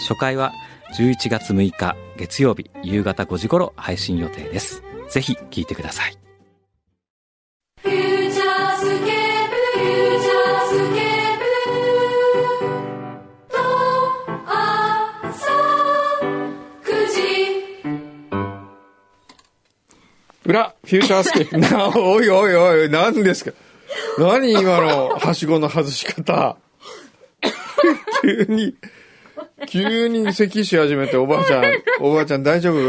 初回は11月6日月曜日夕方5時頃配信予定ですぜひ聞いてください裏、フューチャースケープ。な、おいおいおい、何ですか？何今の、はしごの外し方？急に、急に咳し始めて、おばあちゃん、おばあちゃん大丈夫？も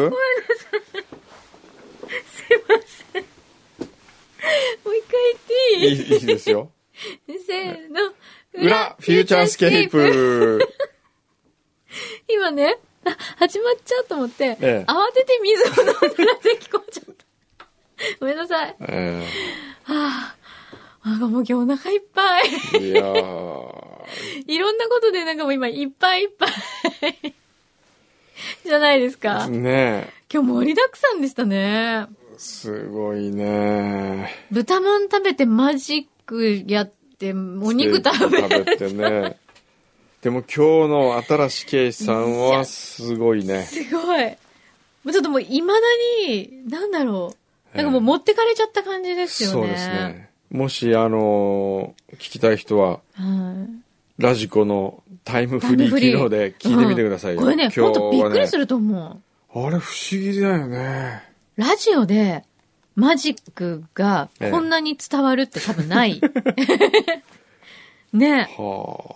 う一回いい、言っていい？いいですよ。せーの。裏、フューチャースケープ。今ねあ始まっちゃうと思って、ええ。慌てて水を飲んだら咳こえちゃった。ごめんなさい。えはあ。なんかもう今日お腹いっぱい。ー、いやー、いろんなことでなんかもう今いっぱいいっぱいじゃないですかね今日盛りだくさんでしたねえ、すごいね豚まん食べてマジックやって、お肉食べ食べてね。でも今日の新しいケイさんはすごいね。すごい。もうちょっともう未だに、なんだろう。なんかもう持ってかれちゃった感じですよね。そうですね。もし、あのー聞きたい人は、はい。ラジコのタイムフリー機能で聞いてみてくださいよ。うんこれね、ほんとびっくりする。ると思あれ不思議だよね。う。ラジオで、マジックがこんなに伝わるって多分ない。ねは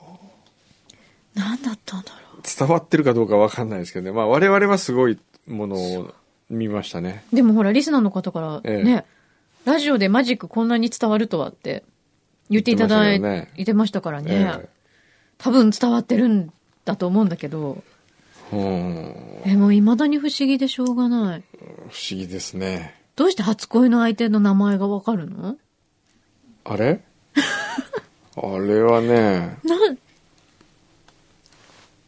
あ。なんだったんだろ伝わってるかどうかわかんないですけどね。まあ我々はすごいものを見ましたね。う。でもほら、リスナーの方からええね、ラジオでマジックこんなに伝わるとはって言っていただいてましたからね。え多分伝わってるんだと思うんだけど、えうん。え、もう未だに不思議でしょうがない。不思議ですね。どうして初恋の相手の名前がわかるの？あれ？あれはね、な、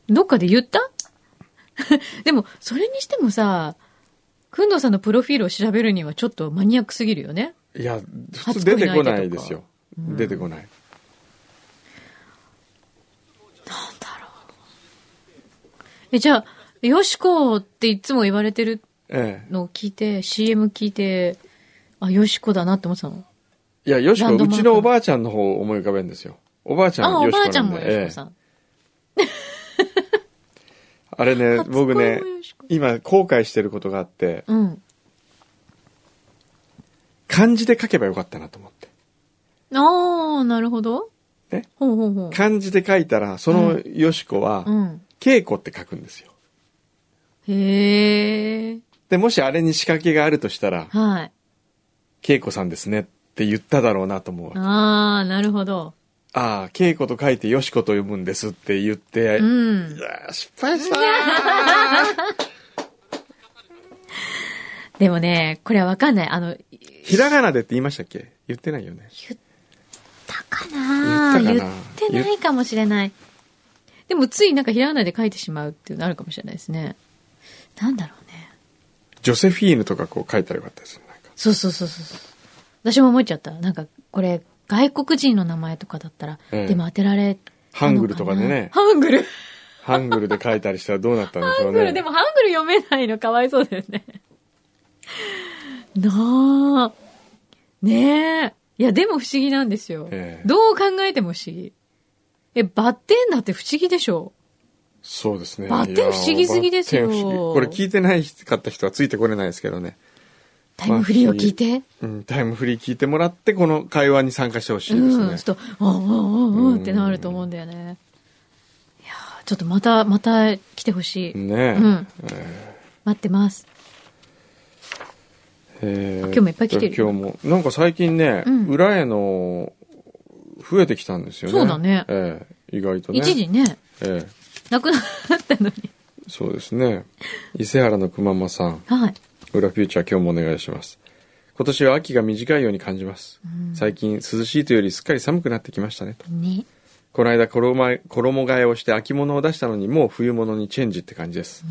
どっかで言った？でも、それにしてもさ、くんどうさんのプロフィールを調べるにはちょっとマニアックすぎるよね。いや、普通出てこないですよ。出てこない。なんだろう。え、じゃあ、よしこっていつも言われてるええ。のを聞いて、CM 聞いて、あ、よしこだなって思ってたの？いや、よしこ、うちのおばあちゃんの方を思い浮かべるんですよ。おばあちゃんあ、およしこなんでばあちゃんもよしこさん。ええあれね、僕ね今後悔してることがあって、うん。漢字で書けばよかったなと思って。ああ、なるほど。ね。ほうほうほう。漢字で書いたら、そのよしこはう、ん。稽古って書くんですよ。へえ。で、もしあれに仕掛けがあるとしたら、はい。稽古さんですねって言っただろうなと思う。ああ、なるほど。ああ、稽古と書いてよしこと読むんですって言って、うんい。やー失敗したー でもね、これはわかんない。あの、ひらがなでって言いましたっけ？言ってないよね。たかな言ったかな言ってないかもしれない。でもついなんかひらがなで書いてしまうっていうのあるかもしれないですね。なんだろうね。ジョセフィーヌとかこう書いたらよかったですよ。なんかそうそうそうそう。私も思っちゃった。なんかこれ外国人の名前とかだったら、ええでも当てられハングルとかでね、ハングル。ハングルで書いたりしたらどうなったんでしょうハングル、ね。でもハングル読めないのかわいそうだよね。なあ。ねえ。いや、でも不思議なんですよ。ええどう考えても不思議。え、バッテンだって不思議でしょ？そうですね。バッテン不思議すぎですよこれ聞いてないかった人はついてこれないですけどね。タイムフリーを聞いて？うん、タイムフリー聞いてもらって、この会話に参加してほしいですうん、ね。ちょっと、ああ、ああ、ああってなると思うんだよね。いやーちょっとまた、また来てほしい。ねうん。待ってます。えー今日もいっぱい来てるよ今日も。なんか最近ね、うん裏への、増えてきたんですよね。そうだねええ意外とね。一時ね、えなくなったのに。えそうですね。伊勢原のくままさん。はい。裏フューチャー今日もお願いします。今年は秋が短いように感じます。最近涼しいというよりすっかり寒くなってきましたねと。ね。この間衣替え衣替えをして秋物を出したのにもう冬物にチェンジって感じです。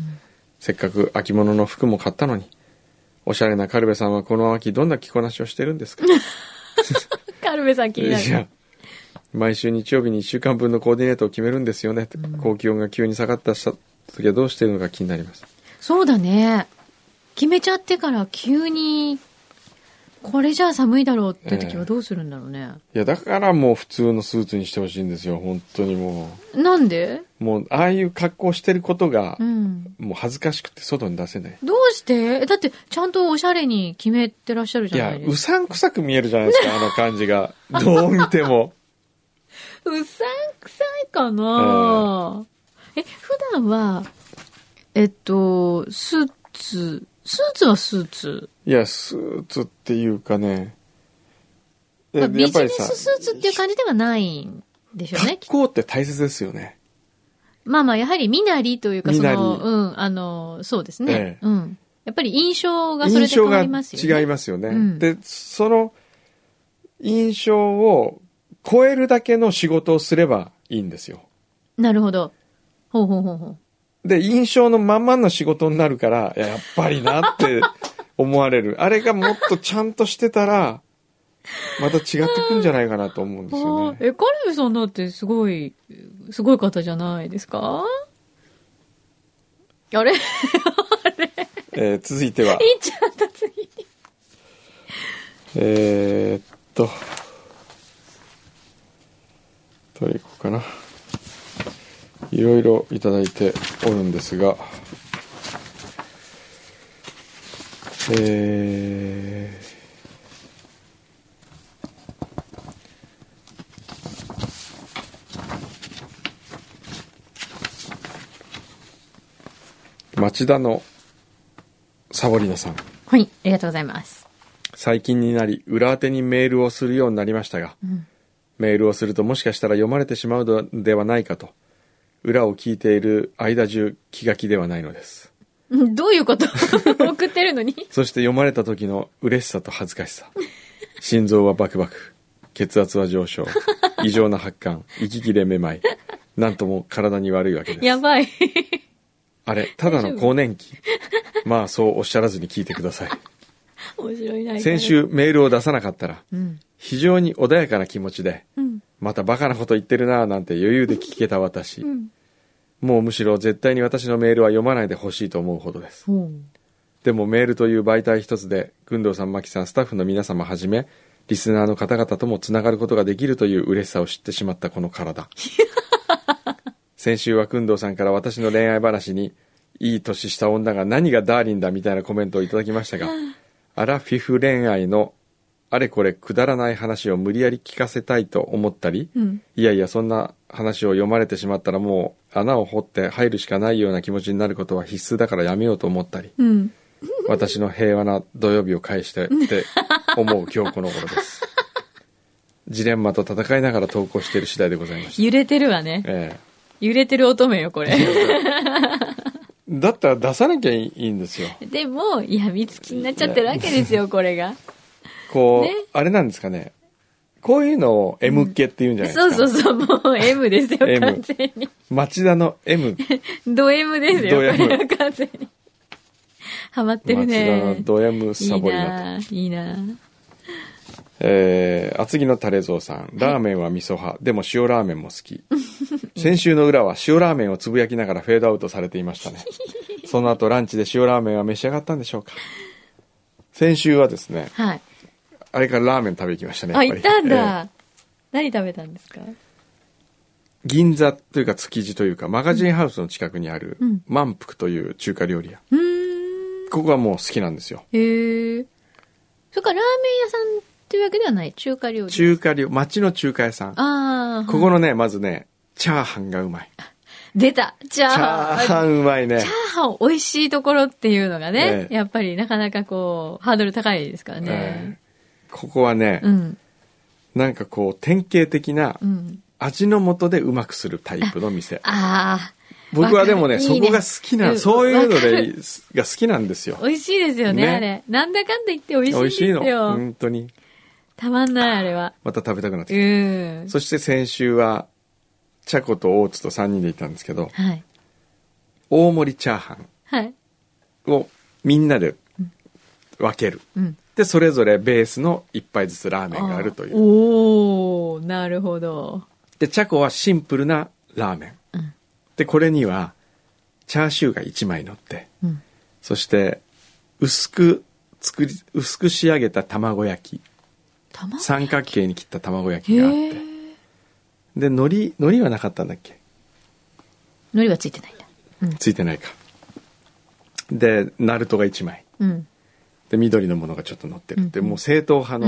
せっかく秋物の服も買ったのに。おしゃれなカルベさんはこの秋どんな着こなしをしてるんですか？カルベさん気にないる。や、毎週日曜日に1週間分のコーディネートを決めるんですよね。高気温が急に下がった時はどうしてるのか気になります。そうだね。決めちゃってから急に、これじゃあ寒いだろうって時はどうするんだろうね。いや、だからもう普通のスーツにしてほしいんですよ。本当にもなんで？う。もう、ああいう格好してることがう、ん。もう恥ずかしくて外に出せない。どうして？だって、ちゃんとおしゃれに決めてらっしゃるいやじゃない、ですか。うさんくさく見えるじゃないですか、あの感じが。どう見ても。うさんくさいかな、え、普段は、えっと、スーツ、スーツはスーツ？いや、スーツっていうかね。でまあビジネススーツっていう感じではないんでしょうね格。好って大切ですよね。まあまあ、やはり身なりというか、その、うん、あの、そうですね。ええうん。やっぱり印象がそれで変わりますよね。印象が違いますよね。うんで、その印象を超えるだけの仕事をすればいいんですよ。なるほど。ほうほうほうほう。で、印象のまんまの仕事になるから、いややっぱりなって 思われる。あれがもっとちゃんとしてたら、また違ってくんじゃないかなと思うんですよね。え、カルビさんだってすごい、すごい方じゃないですか？あれ？えー続いては、いっちゃった次。えーっと、どれいこうかな。いろいろいただいておるんですが、えー、町田のサボリナさん。はい、ありがとうございます。最近になり裏当てにメールをするようになりましたが、メールをするともしかしたら読まれてしまうのではないかと裏を聞いている間中気が気ではないのですうん どういうこと？送ってるのに？そして読まれた時の嬉しさと恥ずかしさ心臓はバクバク血圧は上昇異常な発汗息切れめまいなんとも体に悪いわけですやばい。あれただの更年期？まあそうおっしゃらずに聞いてください面白いな。先。週メールを出さなかったらうん。非常に穏やかな気持ちでうん。またバカなこと言ってるなぁなんて余裕で聞けた私、うん。もうむしろ絶対に私のメールは読まないでほしいと思うほどですほう。でもメールという媒体一つで工藤さん牧さんスタッフの皆様はじめリスナーの方々ともつながることができるという嬉しさを知ってしまったこの体 先週は工藤さんから私の恋愛話にいい年した女が何がダーリンだみたいなコメントをいただきましたが アラフィフ恋愛のあれこれくだらない話を無理やり聞かせたいと思ったり、うん。いやいや、そんな話を読まれてしまったらもう穴を掘って入るしかないような気持ちになることは必須だからやめようと思ったり、うん。私の平和な土曜日を返してって思う今日この頃です。ジレンマと戦いながら投稿している次第でございました。揺れてるわね。え揺れてる乙女よ、これ。え だったら出さなきゃいいんですよ。でも、やみつきになっちゃってるわけですよ、これが。こう、ねあれなんですかね。こういうのを M っ気って言うんじゃないですか。そうそうそう、もう M ですよ、M 完全に。町田の M。ド M ですよ、ド M これは完全に。ハマってる町田のね。ド M いいサボりだと。なぁいいなぁえー、厚木のタレゾウさん。ラーメンは味噌派。でも塩ラーメンも好き。先週の裏は塩ラーメンをつぶやきながらフェードアウトされていましたね。その後ランチで塩ラーメンは召し上がったんでしょうか。先週はですね、はい。あれからラーメン食べ行きましたね。あ、行ったんえーだ。何食べたんですか？銀座というか築地というかマガジンハウスの近くにあるうん満腹という中華料理屋。ここはもう好きなんですよ。へえ。それからラーメン屋さんっていうわけではない中華料理。中華料、町の中華屋さん。ああ。ここのね、まずね、チャーハンがうまい。出たチャーチャハン。ーハンうまいねチャ。ーハン美味しいところっていうのがね、ええやっぱりなかなかこう、ハードル高いですからえね。ーここはね、うん。なんかこう典型的なうん。味の素でうまくするタイプの店。ああ、僕はでもね、いいねそこが好きな、うんそういうので、が好きなんですよ。美味しいですよね、ねあれ。なんだかんだ言って美味しい美味しいの。よ。本当に。たまんない、あれは。また食べたくなってきた。うん。そして先週は、チャコと大津と3人で行ったんですけど、はい。大盛りチャーハンはい。をみんなで分ける。うん。で、それぞれベースの一杯ずつラーメンがあるという。おー、なるほど。で、チャコはシンプルなラーメン。うんで、これには、チャーシューが1枚乗って、うん。そして、薄く作り、薄く仕上げた卵焼き。卵三角形に切った卵焼きがあって。で、海苔、海苔はなかったんだっけ？海苔はついてないんだ。うん。ついてないか。で、ナルトが1枚。うん。で、緑のものがちょっと乗ってるって、もう正統派うの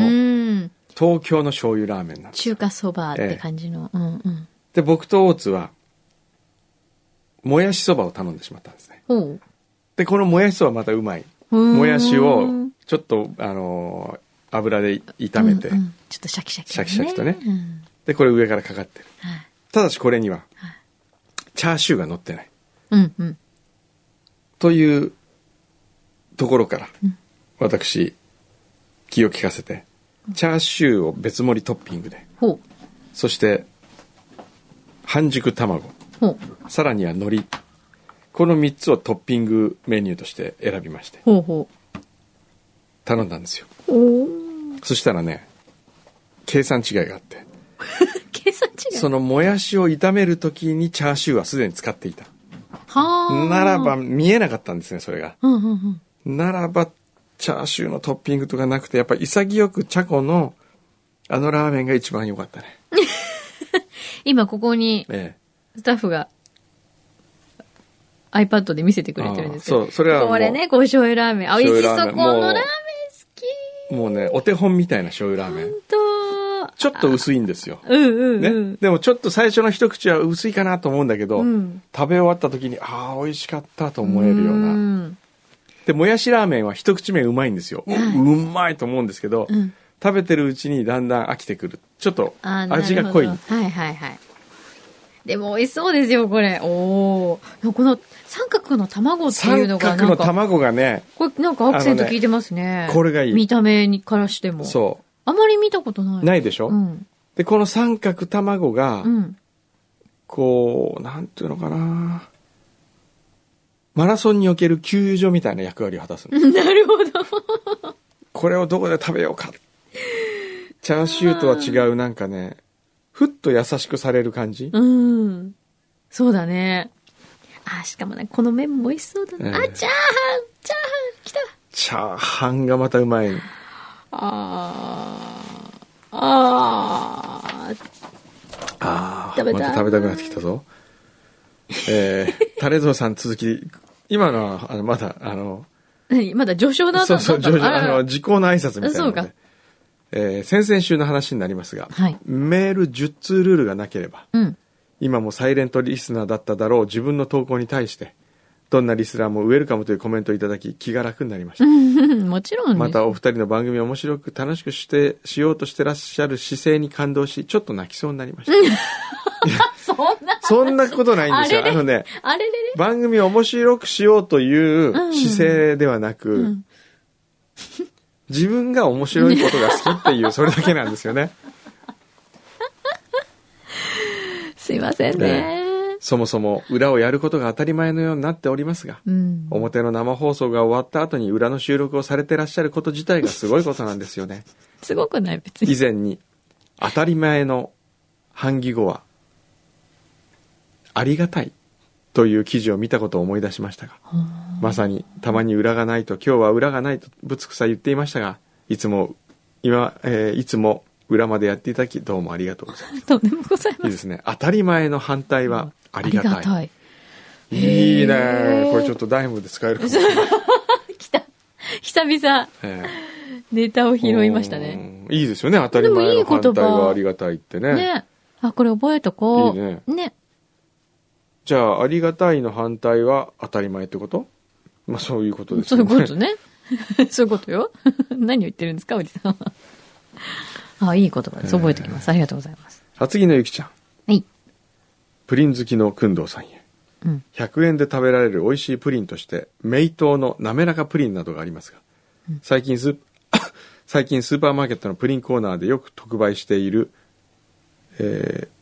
ん。東京の醤油ラーメンなんです。中華そばって感じの。うんうん。で、僕と大津は、もやしそばを頼んでしまったんですね。で、このもやしそばまたうまい。ももやしを、ちょっと、あのー油で炒めて、うんうんちょっとシャキシャキ、シャキシャキとねうんで、これ上からかかってる。はいただしこれにははい、チャーシューが乗ってない。うんうん。というところから、私、気を利かせて、チャーシューを別盛りトッピングで、ほう。そして、半熟卵、ほう。さらには海苔。この3つをトッピングメニューとして選びまして、ほうほ頼んだんですよ。う。おー。そしたらね、計算違いがあって、計算違い？そのもやしを炒める時にチャーシューはすでに使っていた。はあ。ならば、見えなかったんですね、それが。うんうんうん。ならば、チャーシューのトッピングとかなくて、やっぱ潔くチャコのあのラーメンが一番良かったね。今ここにえスタッフが iPad で見せてくれてるんですけど。そうそれはこれね、こう醤油ラーメン。あ、美味しそう。このラーメン好き。えもうね、お手本みたいな醤油ラーメン。と、ちょっと薄いんですよ。うんうんね、うん。でもちょっと最初の一口は薄いかなと思うんだけど、うん食べ終わった時に、ああ、美味しかったと思えるような。んで、もやしラーメンは一口目うまいんですよ。うはいうまいと思うんですけど、うん食べてるうちにだんだん飽きてくる。ちょっと味が濃い。はいはいはい。でも美味しそうですよ、これ。おーこの三角の卵っていう三のが角なんか、の卵がね、これなんかアクセント効いてますね。これがいい見た目にからしても。そあまり見たことない。う。ないでしょ、うん。で、この三角卵が、うん。こう、なんていうのかな。マラソンにおける給油所みたいな役割を果たすの。なるほど。これをどこで食べようか。チャーシューとは違うなんかね、ふっと優しくされる感じ。うん。そうだね。あ、しかもね、この麺も美味しそうだな。ええあ、チャーハンチャーハン来たチャーハンがまたうまい。あー。あー。ああ、食べたいまた食べたくなってきたぞ。えー、タレゾウさん続き、今のは、あの、まだ、あの、何？まだ序章だったそうそう、だった徐々あの、時効の挨拶みたいな。そうかえー先々週の話になりますが、はいメール10通ルールがなければ、うん。今もサイレントリスナーだっただろう自分の投稿に対して、どんなリスナーもウェルカムというコメントをいただき、気が楽になりました。もちろんですまたお二人の番組を面白く楽しくして、しようとしてらっしゃる姿勢に感動し、ちょっと泣きそうになりました。そんな、ことないんですよ。あのね、あれれれ番組を面白くしようという姿勢ではなく、ん自分が面白いことが好きっていう、それだけなんですよね。すいませんね。そもそも裏をやることが当たり前のようになっておりますが、うん。表の生放送が終わった後に裏の収録をされてらっしゃること自体がすごいことなんですよね。すごくない？別に。以前に、当たり前の反義語は、ありがたいという記事を見たことを思い出しましたが、まさにたまに裏がないと今日は裏がないとぶつくさ言っていましたが、いつも、今、えーいつも裏までやっていただきどうもありがとうございます。とんでもございまいいですね。当たり前の反対はありがたい。あい。いいね。これちょっとダイムで使えるかもしれない。来た。久々、えネタをえ拾いましたね。うん。いいですよね。当たり前の反対はありがたいってね。ね。あ、これ覚えとこう。いいねね。じゃあ、ありがたいの反対は当たり前ってこと？まあそういうことですそうい。うことね。そういうこと よ。何を言ってるんですか、おじさんは。あ、いい言葉です。覚えておきます。ありがとうございます。厚木のゆきちゃん。はい。プリン好きのくんどうさんへ。うん。100円で食べられる美味しいプリンとして、メイトーの滑らかプリンなどがありますが、最近スー 最近スーパーマーケットのプリンコーナーでよく特売している、えー、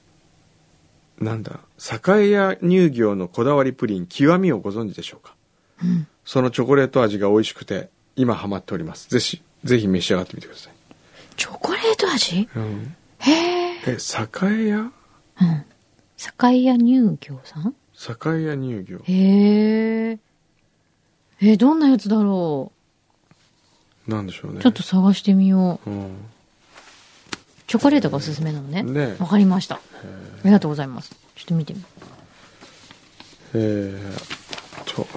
なんだ、栄屋乳業のこだわりプリン極みをご存知でしょうか、そのチョコレート味が美味しくて、今ハマっております。ぜひ、ぜひ召し上がってみてください。チョコレート味？うん、へえ。え、栄屋？うん。酒屋乳業さん？栄屋乳業。へえ。え、どんなやつだろなんでしょうね。うちょっと探してみよう。うん。チョコレートがおすすめなのね。ねわかりました。ありがとうございます。ちょっと見てみよえー、と、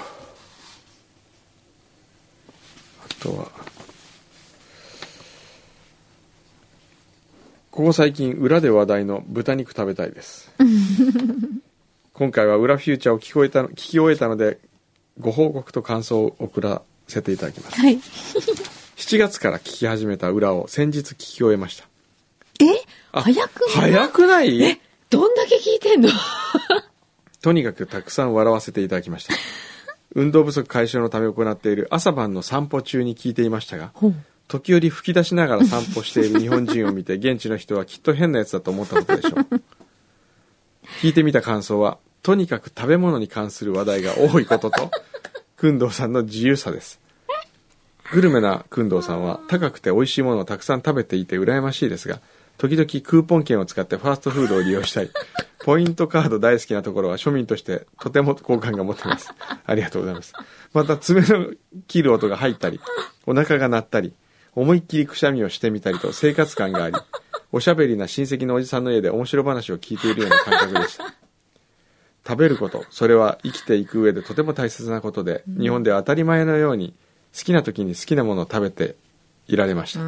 あとは、ここ最近裏で話題の豚肉食べたいです。今回は裏フューチャーを聞こえた聞き終えたので、ご報告と感想を送らせていただきます。う。はい。7月から聞き始めた裏を先日聞き終えました。え？あ早くない？早くない？どんだけ聞いてんの？とにかくたくさん笑わせていただきました。運動不足解消のため行っている朝晩の散歩中に聞いていましたが。時折吹き出しながら散歩している日本人を見て 現地の人はきっと変なやつだと思ったことでしょう。聞いてみた感想は、とにかく食べ物に関する話題が多いことと、くんどうさんの自由さです。グルメなくんどうさんは高くて美味しいものをたくさん食べていて羨ましいですが、時々クーポン券を使ってファーストフードを利用したり、ポイントカード大好きなところは庶民としてとても好感が持っています。ありがとうございます。また爪の切る音が入ったり、お腹が鳴ったり、思いっきりくしゃみをしてみたりと生活感があり、おしゃべりな親戚のおじさんの家で面白話を聞いているような感覚でした。食べること、それは生きていく上でとても大切なことで、日本では当たり前のように好きな時に好きなものを食べていられました。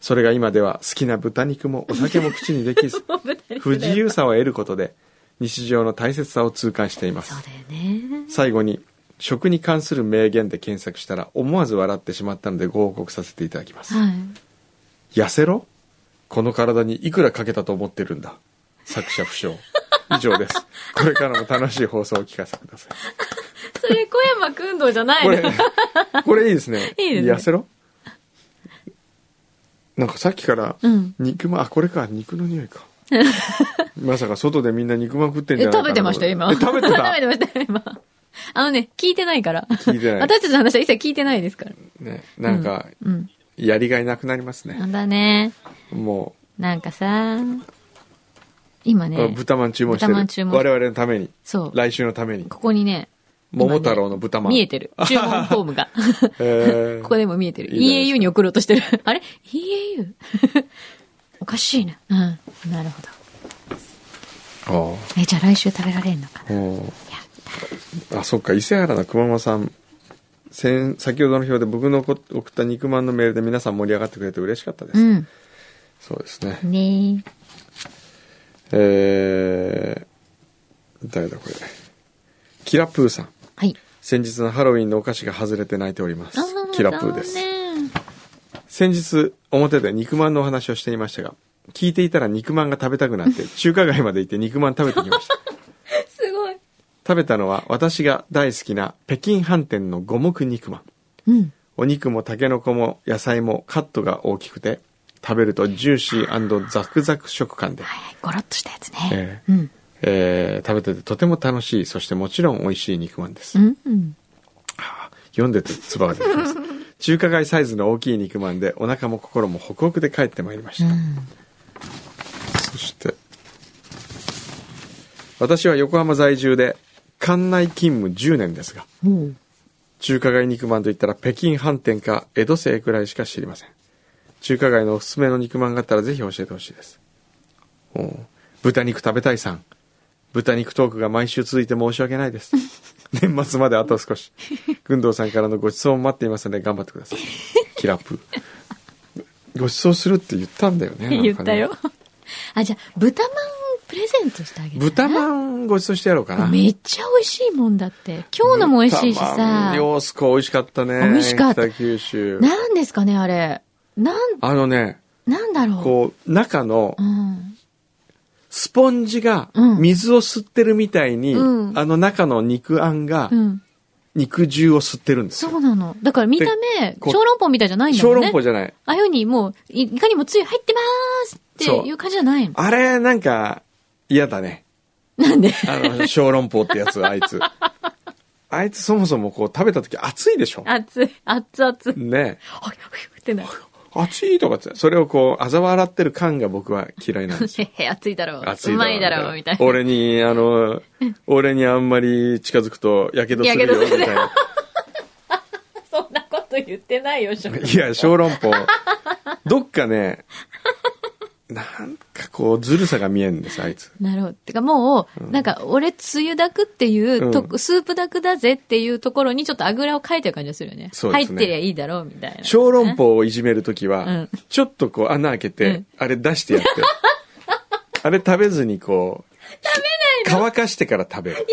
それが今では好きな豚肉もお酒も口にできず、不自由さを得ることで日常の大切さを痛感していますね。最後に食に関する名言で検索したら思わず笑ってしまったのでご報告させていただきます。はい。痩せろ？この体にいくらかけたと思ってるんだ？作者不詳。以上です。これからも楽しい放送をお聞かせください。それ小山くんどうじゃないこのれ、これいいですね。いいですね痩せろ？なんかさっきからうん、肉まん、あ、これか、肉の匂いか。まさか外でみんな肉まん食ってんじえ、ゃない食べてましたよ、今。え食べてた？食べてましたよ、今。あのね、聞いてないから。聞いてない私たちの話は一切聞いてないですから。ね、なんか、うん。やりがいなくなりますね。なんだね。もなんかさ、今う、ね、豚まん注文してる。我々のために。そう。来週のために。ここにね、桃太郎の豚まん。見えてる。注文フォームが。えーここでも見えてる。いい EAU に送ろうとしてる。あれ ?EAU? おかしいな。うん。なるほど。あえ、じゃあ来週食べられるのかなあおーあ、そっか、伊勢原の熊間さん。先先ほどの表で僕のこ送った肉まんのメールで皆さん盛り上がってくれて嬉しかったです。うん。そうですね。ねえー、誰だこれ。キラプーさん。はい。先日のハロウィンのお菓子が外れて泣いております。キラプーです。先日、表で肉まんのお話をしていましたが、聞いていたら肉まんが食べたくなって、中華街まで行って肉まん食べてきました。すごい。食べたのは私が大好きな北京飯店の五目肉まん。うん。お肉もタケノコも野菜もカットが大きくて、食べるとジューシーザクザク食感で、はいはい。ゴロッとしたやつね。えうん。えー食べててとても楽しい、そしてもちろん美味しい肉まんです。うん。うん。読んでて唾が出てきます。中華街サイズの大きい肉まんでお腹も心もホクホクで帰ってまいりました。そして、私は横浜在住で館内勤務10年ですが、うん。中華街肉まんといったら北京飯店か江戸清くらいしか知りません。中華街のおすすめの肉まんがあったらぜひ教えてほしいです。豚肉食べたいさん。豚肉トークが毎週続いて申し訳ないです。年末まであと少し。軍藤さんからのご馳走も待っていますので頑張ってください。キラプー。ご馳走するって言ったんだよね。ね 言ったよ。。あ、じゃあ、豚まんプレゼントしてあげる。豚まんご馳走してやろうかな。めっちゃ美味しいもんだって。今日のも美味しいしさ。洋子美味しかったね。美味しかった北九州。なんですかね、あれ。なん、あのね、なんだろう。こう、中のうん。スポンジがうん水を吸ってるみたいに、うんあの中の肉あんがうん。肉汁を吸ってるんですよ。そうなの。だから見た目、小籠包みたいじゃないんだ小もんね。籠包じゃない。ああいうふうにもう、いいかにもつゆ入ってまーすっていう感じじゃないの。あれ、なんか、嫌だね。なんで？あの、小籠包ってやつ、あいつ。あいつそもそもこう食べた時熱いでしょ。熱い、熱々。ねほいほいってなる。熱いとかって、それをこう、嘲笑ってる感が僕は嫌いなんですよ。熱いだろう。熱いうまいだろう、みたいな。俺に、あの、俺にあんまり近づくと、やけどするよ、みたいな。そんなこと言ってないよ、ショいや、小籠包。どっかね、なんかこう、ずるさが見えんです、あいつ。なるほど。てかもう、なんか、俺、つゆだくっていう、とうスープだくだぜっていうところにちょっとあぐらをかいてる感じがするよね。そうですね入ってりゃいいだろう、みたいな。小籠包をいじめるときは、うんちょっとこう穴開けて、うんあれ出してやって。あれ食べずにこう、乾かしてから食べる。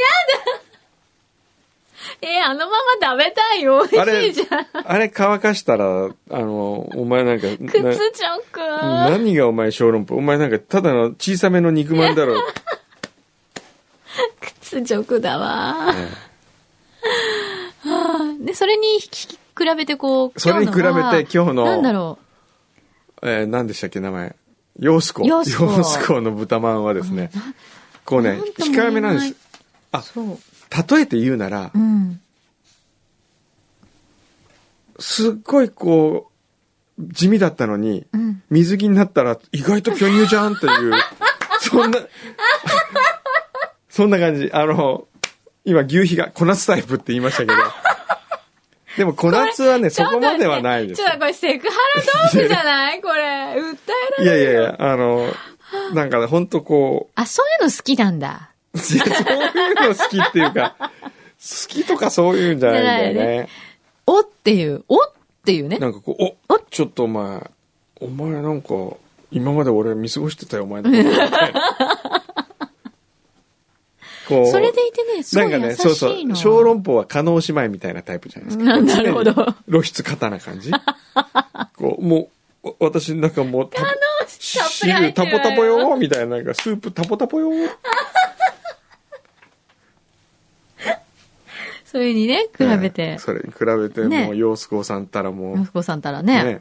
えーあのまま食べたいよ。美あれ味しいじゃん。、あれ乾かしたら、あの、お前なんか、な靴直。何がお前小籠包お前なんかただの小さめの肉まんだろう。屈辱だわ。で、それに比べてこう、それに比べて今日のなんだろえー何でしたっけ名前。ヨースコ。ヨースコの豚まんはですね、こうね控えめなんです。う。そう。例えて言うならう、ん。すっごいこう、地味だったのに、うん。水着になったら意外と巨乳じゃんという、そんな、そんな感じ。あの、今牛皮が小夏タイプって言いましたけど、でも小夏はね、そこまではないですちょ。っとこれセクハラトークじゃない？これ。訴えらいれる。やいやいや、あの、なんかね、ほんとこあ、そういうの好きなんだ。そういうの好きっていうか、好きとかそういうんじゃないんだよじゃね。おっていう、おっていうね。なんかこう、おちょっとお前、お前なんか、今まで俺見過ごしてたよ、お前の こそれでいてね、すごないんかね。そうそう、小籠包は加納姉妹みたいなタイプじゃないですか。う んなるほど 露出肩な感じ。こう、もう、お私なんかもう、汁るタポタポよみたいな、なんかスープタポタポよそれにね、比べてね。それに比べて、ねもう、洋子さんたらも息子さんたらう、ね。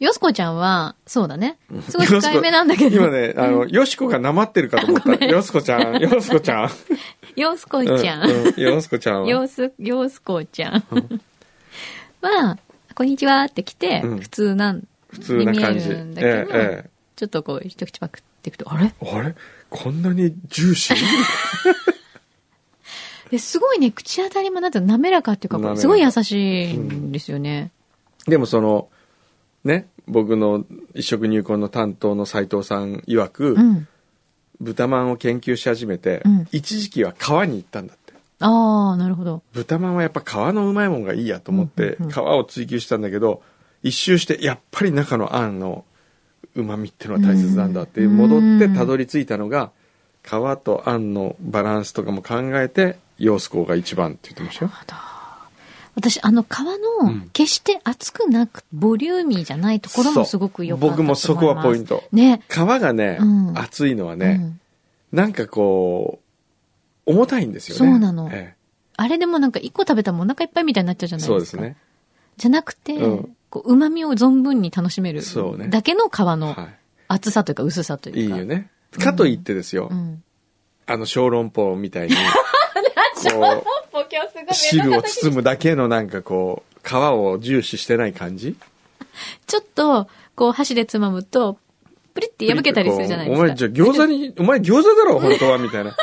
よすこちゃんは、そうだね。すごい控えめなんだけど。今ね、あの、よしこがなまってるかと思った。よすこちゃん、よすこちゃん。よすこちゃ。うんうんよすこちゃんす、よすこちゃん。まあ、こんにちはって来て、うん普通なん、普通な感じ。に見えるんだけどえええちょっとこう、一口パクっていくと、あれ？えあれ？こんなにジューシー？ですごいね、口当たりもなんて滑らかっていうか、すごい優しいんですよね。でもその、ね、僕の一食入魂の担当の斉藤さん曰く、うん。豚まんを研究し始めて、うん一時期は川に行ったんだって。ああ、なるほど。豚まんはやっぱ皮のうまいもんがいいやと思って、うんうんうん皮を追求したんだけど、一周して、やっぱり中のあんの旨味っていうのは大切なんだってうん戻ってたどり着いたのが、皮とあんのバランスとかも考えて、洋子が一番って言ってましたよ。私、あの、皮のうん、決して厚くなく、ボリューミーじゃないところもすごく良かったと僕もそこはポイント。ト。ね。皮がね、うん厚いのはね、うんなんかこう、重たいんですよね。そうなのえあれでもなんか一個食べたらお腹いっぱいみたいになっちゃうじゃえないですか。そうですね。じゃなくて、うんこう、旨味を存分に楽しめる。だけの皮のは厚さというか薄さとい。いうか。いいよね。かといってですよ、うん。あの小籠包みたいに、こう、汁を包むだけのなんかこう、皮を重視してない感じ？ちょっと、こう、箸でつまむと、プリって破けたりするじゃないですか。お前じゃあ餃子に、お前餃子だろ、本当は、みたいな。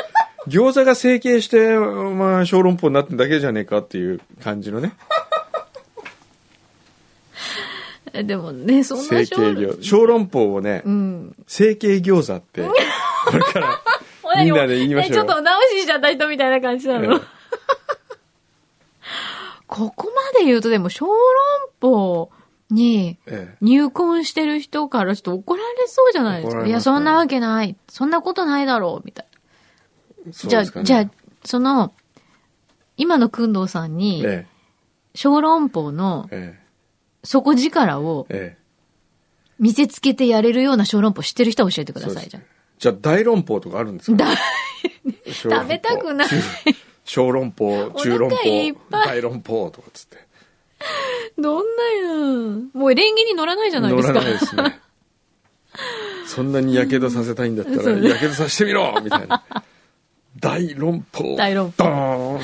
餃子が成形して、お前小籠包になってんだけじゃねえかっていう感じのね。えでもね、そんな成形餃子。小籠包をね、うん。成形餃子って、これから、みんなで言いましょうえちょっと直ししちゃった人みたいな感じなの？ええ ここまで言うとでも小籠包にええ入婚してる人からちょっと怒られそうじゃないですか。いや、そんなわけない。そんなことないだろう、みたいな。じゃあ、じゃあ、その、今の工藤さんに、え小籠包のえ、え底力をえ、え見せつけてやれるような小籠包知ってる人は教えてくえ。ださい、じゃあ。じゃあ大論法とかあるんですか？食べたくない中小論法、中論法、大論法とかつって。どんなやん。もうレンゲに乗らないじゃないですか。乗らないですね。そんなに火傷させたいんだったら、火傷させてみろみたいな。大論法。大論法ドーン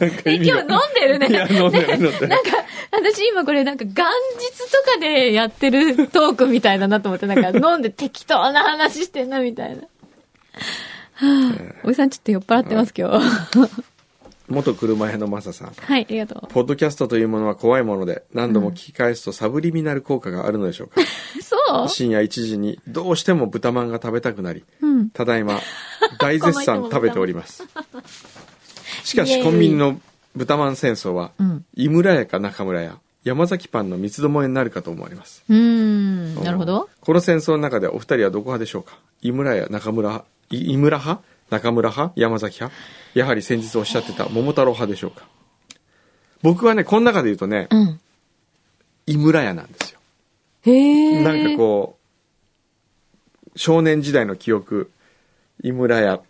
え、今日飲んでるね。いや、飲んでる飲んでる。なんか、私今これなんか元日とかでやってるトークみたいだなと思って、なんか 飲んで適当な話してんなみたいな。はあ、おじさんちょっと酔っ払ってます今日。元車屋のマサさん。はい、ありがとポッドキャストというものは怖いもので、何度も聞き返すとサブリミナル効果があるのでしょうか。う。そう？深夜1時にどうしても豚まんが食べたくなり、うん。ただいま大絶賛食べております。しかしコンビニの豚まん戦争は、うん。井村屋か中村屋、山崎パンの三つどもえになるかと思われます。うーん。なるほど。この戦争の中でお二人はどこ派でしょうか？井村屋、中村派、い井村派？中村派？山崎派？やはり先日おっしゃってた桃太郎派でしょうか？僕はね、この中で言うとね、うん。井村屋なんですよ。へえ。なんかこう、少年時代の記憶、井村屋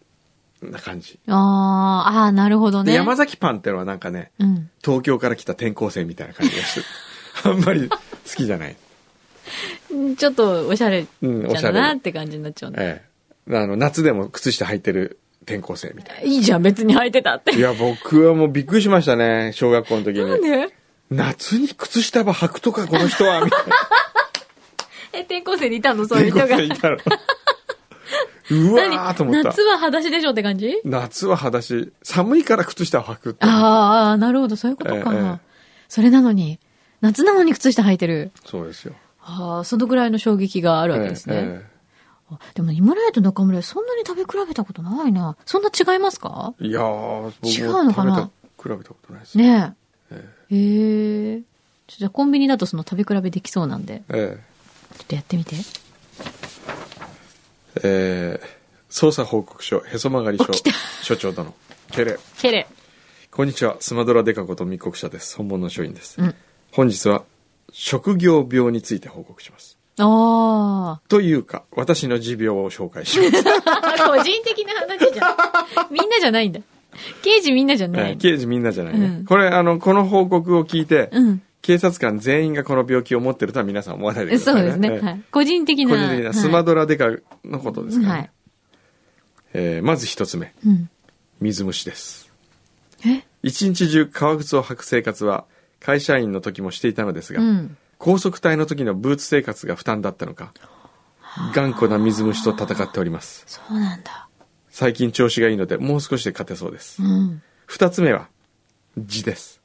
な感じ。あー、あー、なるほどでね。山崎パンってのはなんかね、うん。東京から来た転校生みたいな感じがして、あんまり好きじゃない。うんちょっとおしゃれうん、おじゃんしゃれ。なって感じになっちゃうんだ。ええ。あの、夏でも靴下履いてる転校生みたいいいじゃん、別に履いてたって。な。いや、僕はもうびっくりしましたね、小学校の時に。なんで？夏に靴下ば履くとか、この人は、みたいな。え、転校生でいたの？そういう人が。転校生いたのうわーと思った夏。は裸足でしょって感じ？夏は裸足。寒いから靴下を履くって。ああ、なるほど、そういうことか。ええええそれなのに、夏なのに靴下履いてる。そうですよ。ああ、そのぐらいの衝撃がああるわけですね。えあでも、井村屋と中村屋、そんなに食べ比べたことないな。そんな違いますか？えいやー、違うのかな？食べた、比べたことないですね。ねえ。へえ。じゃあ、コンビニだとその食べ比べできそうなんで、えちょっとやってみて。ええー捜査報告書、へそ曲がり署、署長殿。ケレ。ケレ。こんにちは、スマドラデカこと密告者です。本物の署員です。うん本日は、職業病について報告します。あというか、私の持病を紹介します。あ。個人的な話じゃん。みんなじゃないんだ。刑事みんなじゃない。えー刑事みんなじゃないね。うんこれ、あの、この報告を聞いて、うん。警察官全員がこの病気を持ってるとは皆さん思わないでください うそですね。えーはい。個人的な。個人的なスマドラデカのことですからね。はい。えーまず一つ目、うん。水虫です。え？一日中革靴を履く生活は会社員の時もしていたのですが、うん。高速隊の時のブーツ生活が負担だったのか、頑固な水虫と戦っております。そうなんだ。最近調子がいいので、もう少しで勝てそうですう。ん。二つ目は、痔です。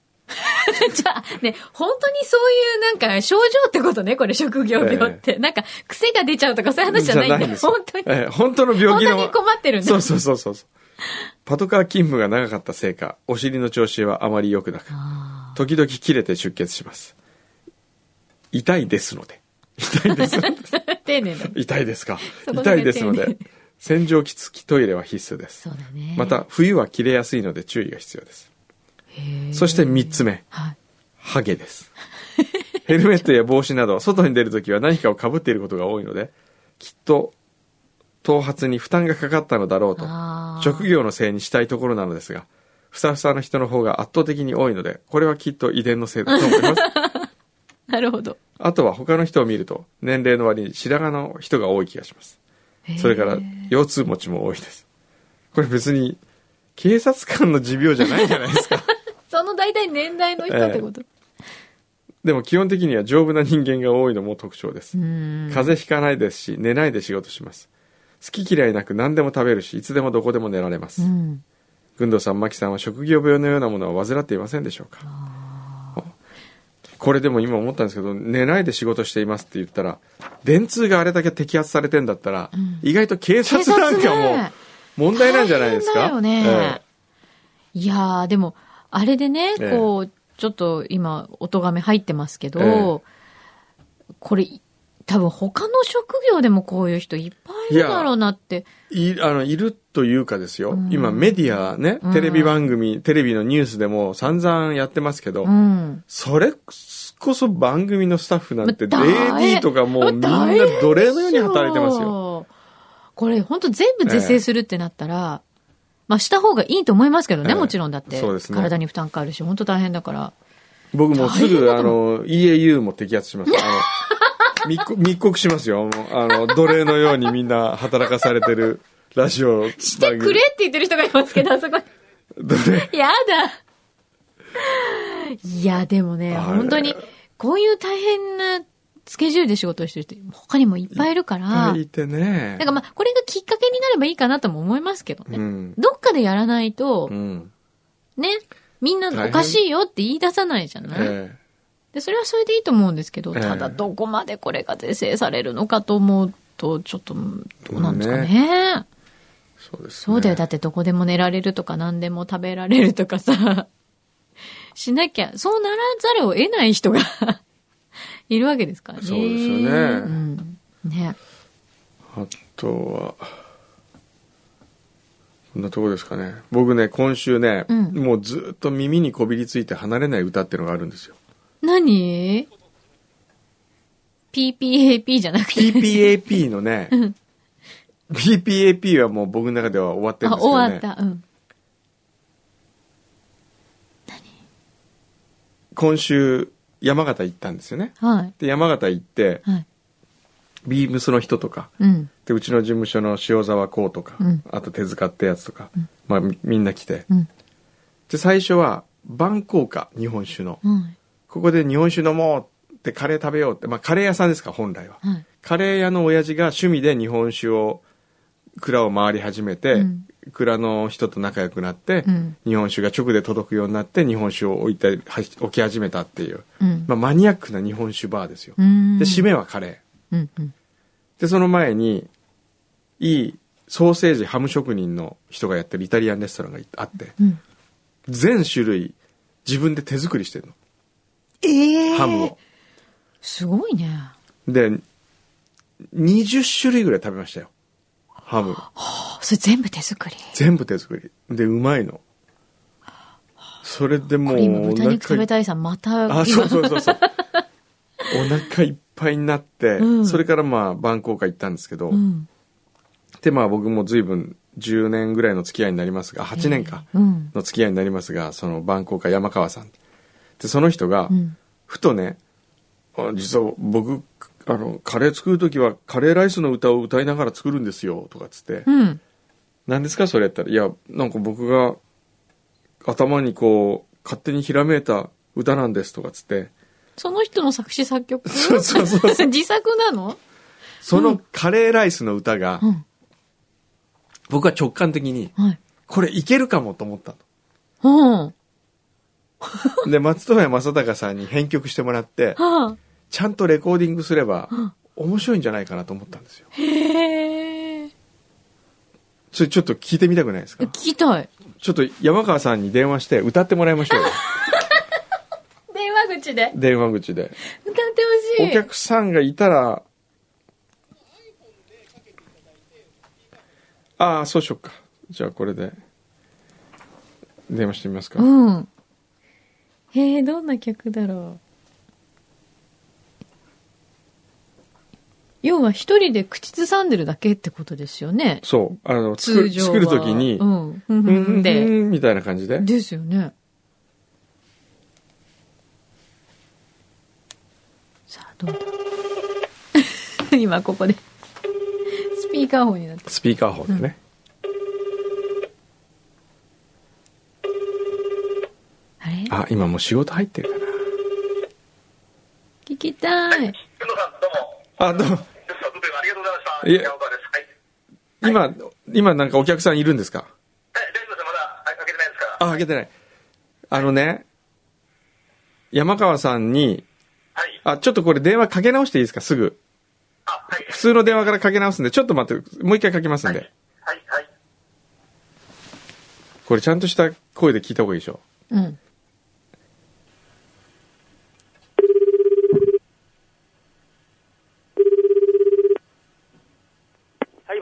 じゃあ、ね、本当にそういうなんか症状ってことね、これ職業病って。なんか癖が出ちゃうとかそういう話じゃないんだよ。本当に。えー本当の病気の。本当に困ってるんだそうそうそうそう。パトカー勤務が長かったせいか、お尻の調子はあまり良くなく、あ時々切れて出血します。痛いですので。痛いです。ー 丁寧だ。痛いですか？痛いですので、洗浄機付きトイレは必須ですそ。うだね。また、冬は切れやすいので注意が必要です。そして三つ目、はい。ハゲです。ヘルメットや帽子など、外に出るときは何かを被っていることが多いので、きっと、頭髪に負担がかかったのだろうと、職業のせいにしたいところなのですが、ふさふさの人の方が圧倒的に多いので、これはきっと遺伝のせいだと思います。なるほど。あとは他の人を見ると、年齢の割に白髪の人が多い気がします。それから、腰痛持ちも多いです。これ別に、警察官の持病じゃないじゃないですか。その大体年代の人ってこと？でも基本的には丈夫な人間が多いのも特徴です。うん。風邪ひかないですし、寝ないで仕事します。好き嫌いなく何でも食べるし、いつでもどこでも寝られます。うん。軍藤さん、牧さんは職業病のようなものは患っていませんでしょうか？これでも今思ったんですけど、寝ないで仕事していますって言ったら、電通があれだけ摘発されてんだったら、意外と警察なんかもね問題なんじゃないですか？大変だよねいやー、でも、あれでね、ええこう、ちょっと今、音がめ入ってますけど、これ、多分他の職業でもこういう人いっぱいいるだろうなって。ええいあのいるというかですよ、うん今メディアね、テレビ番組、テレビのニュースでも散々やってますけど、うん。それこそ番組のスタッフなんて、ま AD とかもうみんな奴隷のように働いてますよ。よ。これ本当全部是正するってなったら、まあした方がいいと思いますけどね、ええもちろんだって。そうですね体に負担かかるし、本当大変だから。僕もうすぐ、あの、EAU も摘発します。あの、密告 密告しますよ。あの、奴隷のようにみんな働かされてるラジオ。してくれって言ってる人がいますけど、あそこに。奴隷。やだ。いや、でもね、本当に、こういう大変なスケジュールで仕事をしてる人、他にもいっぱいいるから、いてね。なんかまあ、これがきっかけになればいいかなとも思いますけどね。うん。どっかでやらないとう、ん。ね、みんなおかしいよって言い出さないじゃない、えで、それはそれでいいと思うんですけど、ええただどこまでこれが是正されるのかと思うと、ちょっと、うんどうなんですかね。えそうです、ね。そうだよ。だってどこでも寝られるとか何でも食べられるとかさ、しなきゃ、そうならざるを得ない人がいるわけですからね。そうですよねうん。ね。あとは、こんなとこですかね。僕ね、今週ね、うんもうずっと耳にこびりついて離れない歌っていうのがあるんですよ。何 ?PPAP じゃなくて。PPAP のね、PPAP はもう僕の中では終わってるんあ、ですけどね。終わった。うん。今週、山形行ったんですよね。はい。で、山形行って、はい。ビームスの人とか、うん。で、うちの事務所の塩沢こうとか、うんあと手塚ってやつとか、まあみみんな来て。うん。で、最初は、晩効果、日本酒の。はい。ここで日本酒飲もうってカレー食べようって、まあカレー屋さんですか、本来は。はい。カレー屋の親父が趣味で日本酒を、蔵を回り始めて、うん蔵の人と仲良くなって、うん日本酒が直で届くようになって、日本酒を置いて、は置き始めたっていう、うん。まあマニアックな日本酒バーですよ。うん。で、締めはカレー。うん。うん。で、その前に、いいソーセージハム職人の人がやってるイタリアンレストランがあって、うん。全種類自分で手作りしてるの。ええハムを。すごいね。で、20種類ぐらい食べましたよ。ハム。それ全部手作り？全部手作り。で、うまいの。それでもう、今豚肉食べいたいさん、また、あ、そうそうそうそう。お腹いっぱいになって、うんそれからまあ、晩効果行ったんですけど、うん。で、まあ僕も随分10年ぐらいの付き合いになりますが、8年か。うん。の付き合いになりますが、その晩効果山川さん。で、その人がう、ん。ふとね、あ実は僕、あの、カレー作るときはカレーライスの歌を歌いながら作るんですよ、とかっつって。うん。何ですかそれやったら、いや、なんか僕が頭にこう、勝手にひらめいた歌なんですとかっつって、その人の作詞作曲？そうそうそうそ 自作なの？そのカレーライスの歌が、うん。僕は直感的に、はい。これいけるかもと思ったうん。の。で、松任谷正隆さんに編曲してもらって、はあ。ちゃんとレコーディングすれば、面白いんじゃないかなと思ったんですよ。へえ。それちょっと聞いてみたくないですか？聞きたい。ちょっと山川さんに電話して歌ってもらいましょうよ。電話口で電話口で。歌ってほしい。お客さんがいたら、ああ、そうしよっか。じゃあこれで、電話してみますか。うん。へえ、どんな曲だろう。要は一人で口ずさんでるだけってことですよね。そう。あの、通常は。作るときに、うん。ふんうふんで。うんみたいな感じで。ですよね。さあ、どうだ？今ここで。スピーカーフォンになって。スピーカーフォンでね。あれ？あ、今もう仕事入ってるか聞きたい。あ、どうも。いました。いえ山川です。はい。今、今なんかお客さんいるんですか？え、大丈夫ですまだあ開けてないですから。あ、開けてない。あのね、山川さんに、はい。あ、ちょっとこれ電話かけ直していいですか？すぐ。あ、はい。普通の電話からかけ直すんで、ちょっと待って、もう一回かけますんで。はい、はい。これちゃんとした声で聞いた方がいいでしょ？うん。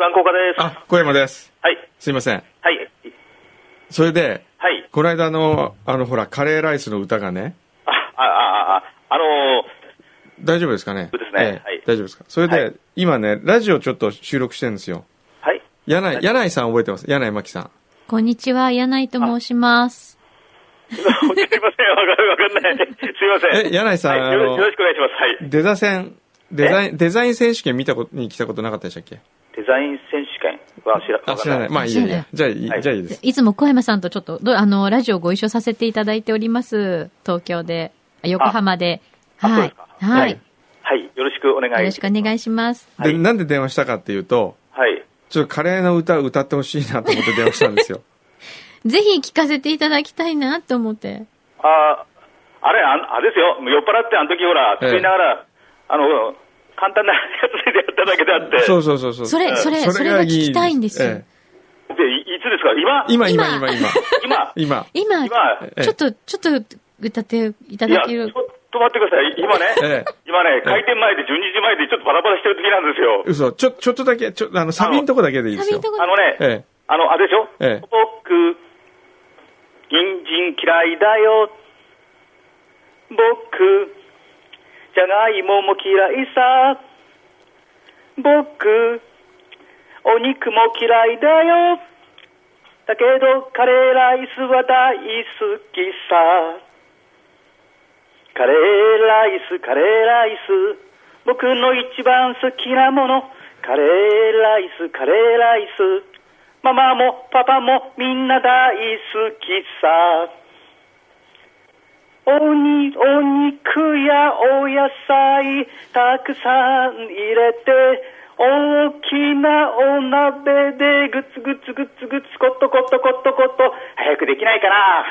はい、番号家です。あ、小山です。はい。すいません。はい。それで、はい。この間の、あの、ほら、カレーライスの歌がね、あ、あ、あ、あ、あの大丈夫ですかね？そうですねはい大丈夫ですか？それで、はい今ね、ラジオちょっと収録してるんですよ。ー、はい。柳井、柳井さん覚えてます？柳井真紀さん。こんにちは、柳井と申します。すいません、わかるわかんない。すいません。え柳井さんはい、よろしくお願いします。はい。デザ戦、デザイン、デザイン選手権見たことに来たことなかったでしたっけ？デザイン選手権は知らあ、知らない。まあいいやい。じゃあいい、はいじゃあいいです。いつも小山さんとちょっと、どあの、ラジオご一緒させていただいております。東京で、あ横浜で。はい。はい。はいよろしくお願いろしくお願いします。で、はいなんで電話したかっていうと、はい。ちょっとカレーの歌を歌ってほしいなと思って電話したんですよ。ぜひ聞かせていただきたいなと思って。ああれ、ああれですよ。酔っ払ってあの時ほら、ええ作りながら、あの、簡単なやつでやっただけであって。そうそうそうそう。それ、それ、それが聞きたいんですよ。えで、いいつですか？今？え今、今、今今、今？今今。ちょっと、ちょっと歌っていたいや、ちょだけるっ。と待ってください。今ね、ええ今ね、開店前で12時前でちょっとバラバラしてる時なんですよ。嘘。ちょ、ちょっとだけ、ちょ、あの、サビんとこだけでいいですよサビん。とこあのね、ええ。あの、あれでしょ？ええ僕、人参嫌いだよ。僕、じゃがいもも嫌いさ。僕、お肉も嫌いだよ。だけど、カレーライスは大好きさ。カレーライス、カレーライス。僕の一番好きなもの。カレーライス、カレーライス。ママもパパもみんな大好きさ。おに、お肉やお野菜たくさん入れて、大きなお鍋でグツグツグツグツコットコットコットコット早くできないかな。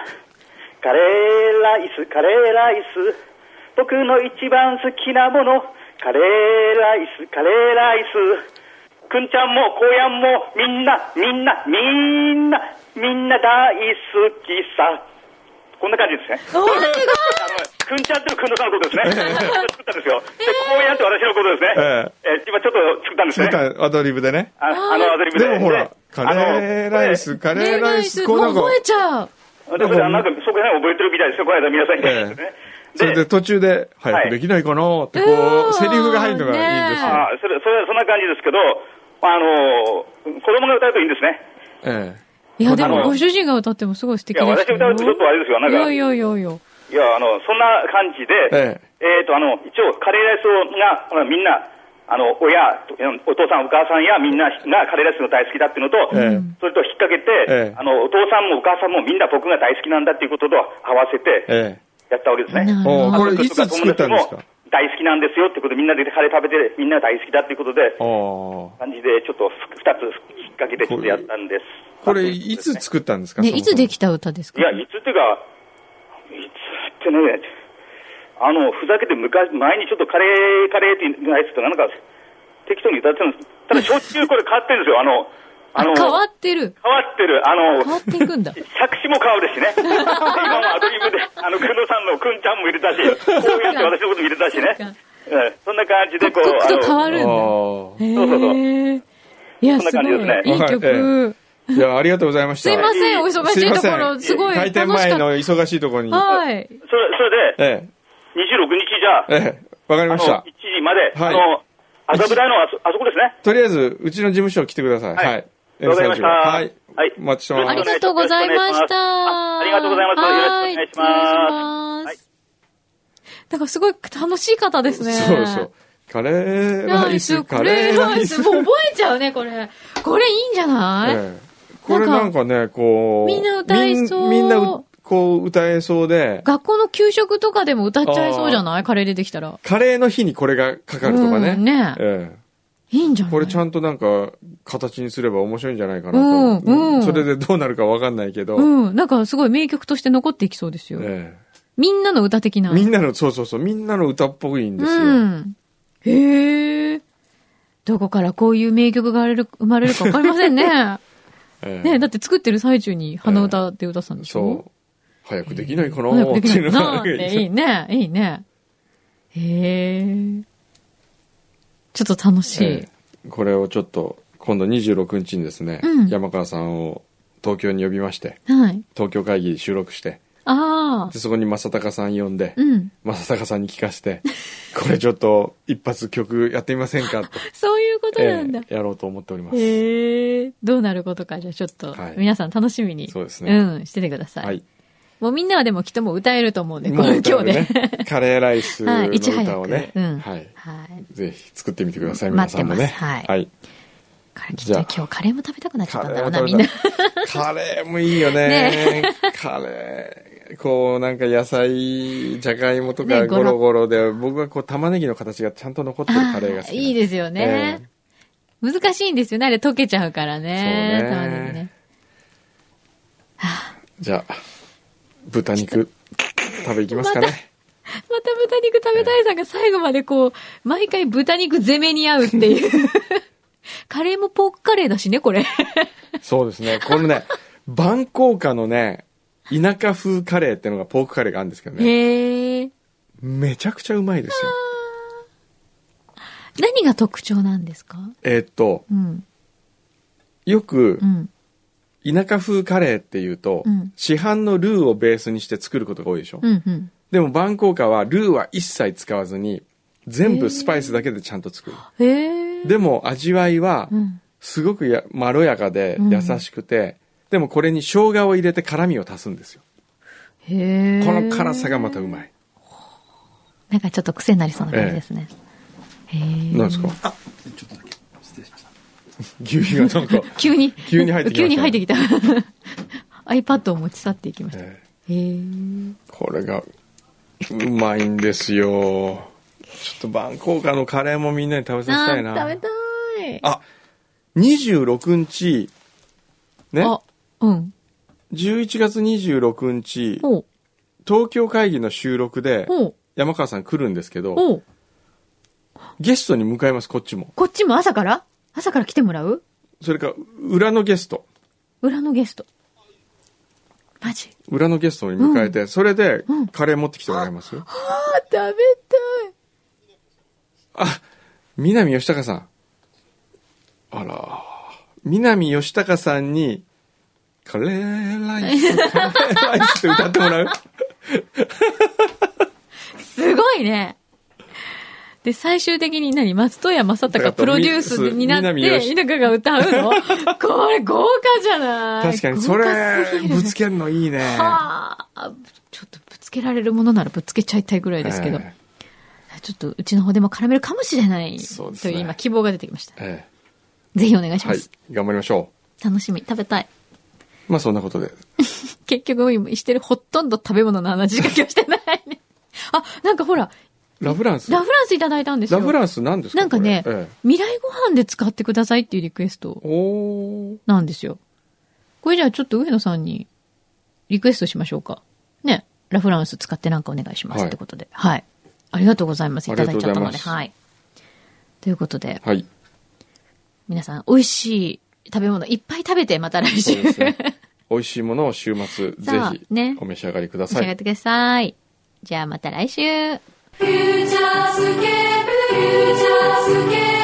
カレーライス、カレーライス。僕の一番好きなものカレーライス、カレーライス。くんちゃんも、こうやんも、みんな、みんな、みんな、みんな大好きさ。こんな感じですね。おー、すくんちゃんっていうくんのさんのことですね。作ったんですよ。で、こうやんって私のことですね。え今ちょっと作ったんです作ね。ったアドリブでね。ああの、アドリブで。でもほらで、カレーライス、カレーライス、こうなんか覚えちゃう。あのでこれなんか、そこら辺覚えてるみたいですよ。この間皆さんにね。それで途中で、早くできないかなって、こうセリフが入るのがいいんですよ。あそれ、それ、そんな感じですけど、あの、子供が歌うといいんですね。えいや、でもあのご主人が歌ってもすごい素敵いや、です私歌うとちょっとあれですよ。なんか、いやいやいやいや。いや、あの、そんな感じで、ええっ、と、あの、一応、カレーライスが、ほらみんな、あの、親、お父さん、お母さんやみんながカレーライスが大好きだっていうのと、ええそれと引っ掛けて、ええあの、お父さんもお母さんもみんな僕が大好きなんだっていうことと合わせてえ、えやったわけですね。え。おほど。これいつ作ったんですか？大好きなんですよってことで、みんなでカレー食べて、みんな大好きだっていうことで、感じで、ちょっと二つ引っ掛けてちょっとやったんです。これいつ作ったんですか？ね、いつできた歌ですか？いや、いつっていうか、いつってね、あの、ふざけて昔、前にちょっとカレー、カレーって言うやつとなんか、適当に歌ってたんです。ただ、しょっちゅうこれ変わってるんですよ。あの、あの、変わってる。変わってる。あの、変わっていくんだ。作詞も変わるしね。今もアドリブで、あの、くのさんのくんちゃんも入れたし、こうやって私のことも入れたしね。そんそんな感じで、こう、と変わあのるんだ。そうそうそうえ。いや、そんなすごい。感じですねいい曲。いや、ありがとうございました。すいません、お忙しいところ、すごい開店前っの忙しいところに。た。はい。それ、それで、え26日じゃあ、え、ええ、わかりました1。時まで、はいあの、麻布台のあそあそこですね。とりあえず、うちの事務所来てください。はいはい。わかりましたはい。はいお待ちしてます。ありがとうございました。あありがとうございますよろしくお願いしますはい失礼します。だからすごい楽しい方ですね。そうそう。カレーライス、カレーライス。もう覚えちゃうね、これ。これいいんじゃない、ええこれなんかね、こう。みんな歌えそうみんなう、こう歌えそうで、学校の給食とかでも歌っちゃいそうじゃない？カレー出てきたら。カレーの日にこれがかかるとかね。うんねええいいんじゃない？これちゃんとなんか、形にすれば面白いんじゃないかなと。うんうんそれでどうなるかわかんないけど。うん。なんかすごい名曲として残っていきそうですよ。えみんなの歌的な。えみんなの、そうそうそう、みんなの歌っぽいんですよ。うん。へえ。どこからこういう名曲が生まれるかわかりませんね。ええねだって作ってる最中に鼻歌って歌ってたんでしょ、そう。早くできないかなっていのがないうなっていいね。いいね。へえ。ちょっと楽しい。ええこれをちょっと、今度26日にですね、うん山川さんを東京に呼びまして、はい。東京会議収録して、ああで、。そこに正隆さん呼んで、うん。正隆さんに聞かせて、これちょっと一発曲やってみませんか？と、そういうことなんだ。ええやろうと思っております。へえ。どうなることか、じゃあちょっとはい、皆さん楽しみに。そうですねうん、しててください。はい。もうみんなはでもきっともう歌えると思うんで、この今日で。ね、カレーライスの。歌をね、うん。はい。はい。ぜひ作ってみてください、皆さんもね。はいじゃあと今日カレーも食べたくなっちゃっカたんだろうな、みんなカレーもいいよね。ねカレー。こう、なんか野菜、じゃがいもとかねゴロゴロで、僕はこう玉ねぎの形がちゃんと残ってるカレーが好きいいですよね。難しいんですよね。あれ溶けちゃうからね。そうね玉ねぎね。じゃあ、豚肉、食べいきますかね。また豚肉食べたいさんが最後までこう、毎回豚肉攻めに合うっていう。カレーもポークカレーだしね、これ。そうですね。このね、万効果のね、田舎風カレーっていうのがポークカレーがあるんですけどね。めちゃくちゃうまいですよ。何が特徴なんですか？えーっと、うん。よくう、ん。田舎風カレーっていうと、うん市販のルーをベースにして作ることが多いでしょ。うん。うん。でも万効果はルーは一切使わずに、全部スパイスだけでちゃんと作る。へえ。でも味わいはう、ん。すごくやまろやかでうん優しくて、でもこれに生姜を入れて辛みを足すんですよ。へえ。この辛さがまたうまい。なんかちょっと癖になりそうな感じですね。へえ。なんですか？あ、ちょっとだけ。失礼しました。牛皮がなんか、急に。急に入ってきたね急に入ってきた。iPad を持ち去っていきました。へええ。ーこれがうまいんですよ。ちょっとバンコーカのカレーもみんなに食べさせあたいな。ー食べたい。あ、26日、ね、あ、うん。11月26日。東京会議の収録で。山川さん来るんですけど。ゲストに迎えます、こっちも。こっちも朝から？朝から来てもらう？それから、裏のゲスト。裏のゲスト。マジ？裏のゲストに迎えて、それでうん、カレー持ってきてもらいます？よ。あ、食べたい。あ、南吉高さん。あら、南吉高さんに、カレーライス、カレーライスって歌ってもらう？すごいね。で、最終的に何？松任谷正隆プロデュースになって、南吉田舎が歌うのこれ豪華じゃない？確かに、それ、ぶつけるのいいね。はあ、ちょっとぶつけられるものならぶつけちゃいたいぐらいですけど、えちょっとうちの方でも絡めるかもしれないそうですね。という今希望が出てきました。えぜひお願いしえはい。ます。、頑張りましょ楽しみ、食べたい。う。まあそんなことで。結局今してるほとんど食べ物の話しか今日してないね。あ、なんかほら、ラフランス？ラフランスいただいたんですよ。ラフランス何ですか？なんかね、これえ未来ご飯で使ってくださいっていうリクエストなんですよ。これじゃあちょっと上野さんにリクエストしましょうか。ね。ラフランス使ってなんかお願いしますはいってことで。はい。ありがとうございます。いただいちゃったので。はい。ということで、はい。皆さん美味しい食べ物いっぱい食べてまた来週。そうですね。美味しいものを週末、ぜひね、お召し上がりくだ召しさい。上がってください。じゃあまた来週。フューチャースケープフューチャースケープ